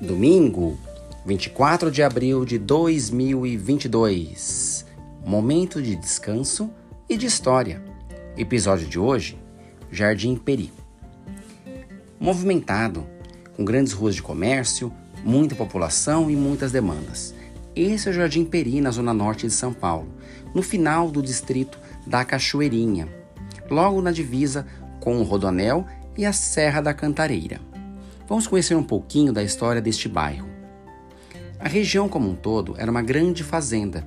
Domingo, 24 de abril de 2022. Momento de descanso e de história. Episódio de hoje: Jardim Peri. Movimentado, com grandes ruas de comércio, muita população e muitas demandas. Esse é o Jardim Peri, na zona norte de São Paulo, no final do distrito da Cachoeirinha, logo na divisa com o Rodonel e a Serra da Cantareira. Vamos conhecer um pouquinho da história deste bairro. A região como um todo era uma grande fazenda,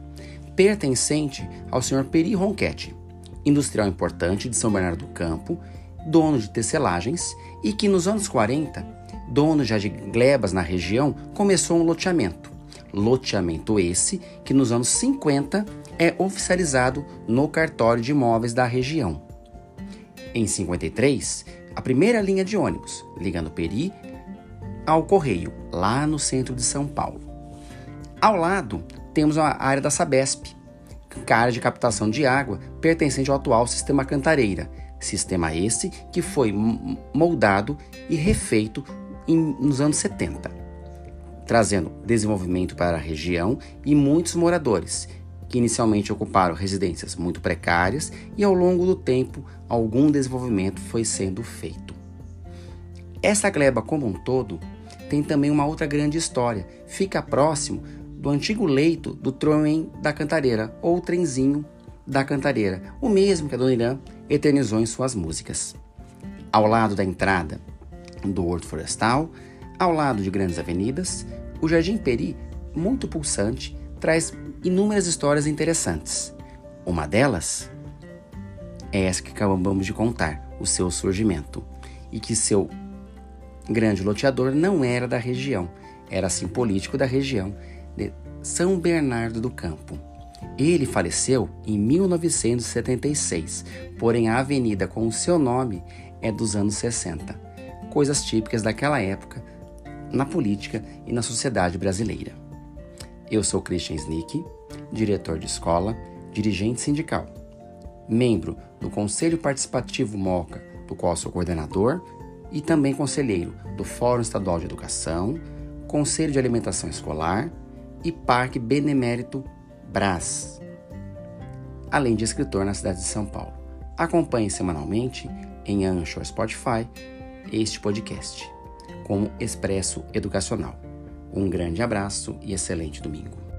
pertencente ao Sr. Peri Ronquete, industrial importante de São Bernardo do Campo, dono de tecelagens e que nos anos 40, dono já de glebas na região, começou um loteamento. Loteamento esse que nos anos 50 é oficializado no cartório de imóveis da região. Em 53, a primeira linha de ônibus ligando Peri ao Correio, lá no centro de São Paulo. Ao lado, temos a área da Sabesp, cara de captação de água pertencente ao atual sistema Cantareira, sistema esse que foi moldado e refeito em, nos anos 70, trazendo desenvolvimento para a região e muitos moradores, que inicialmente ocuparam residências muito precárias e ao longo do tempo algum desenvolvimento foi sendo feito. Essa gleba como um todo tem também uma outra grande história. Fica próximo do antigo leito do trem da Cantareira, ou trenzinho da Cantareira, o mesmo que a Dona Irã eternizou em suas músicas. Ao lado da entrada do Horto Florestal, ao lado de grandes avenidas, o Jardim Peri, muito pulsante, traz inúmeras histórias interessantes. Uma delas é essa que acabamos de contar, o seu surgimento, e que seu grande loteador não era da região, era sim político da região de São Bernardo do Campo. Ele faleceu em 1976, porém a avenida com o seu nome é dos anos 60, coisas típicas daquela época na política e na sociedade brasileira. Eu sou Christian Snick, diretor de escola, dirigente sindical, membro do Conselho Participativo MOCA, do qual sou coordenador e também conselheiro do Fórum Estadual de Educação, Conselho de Alimentação Escolar e Parque Benemérito Brás, além de escritor na cidade de São Paulo. Acompanhe semanalmente em Anchor Spotify este podcast como Expresso Educacional. Um grande abraço e excelente domingo.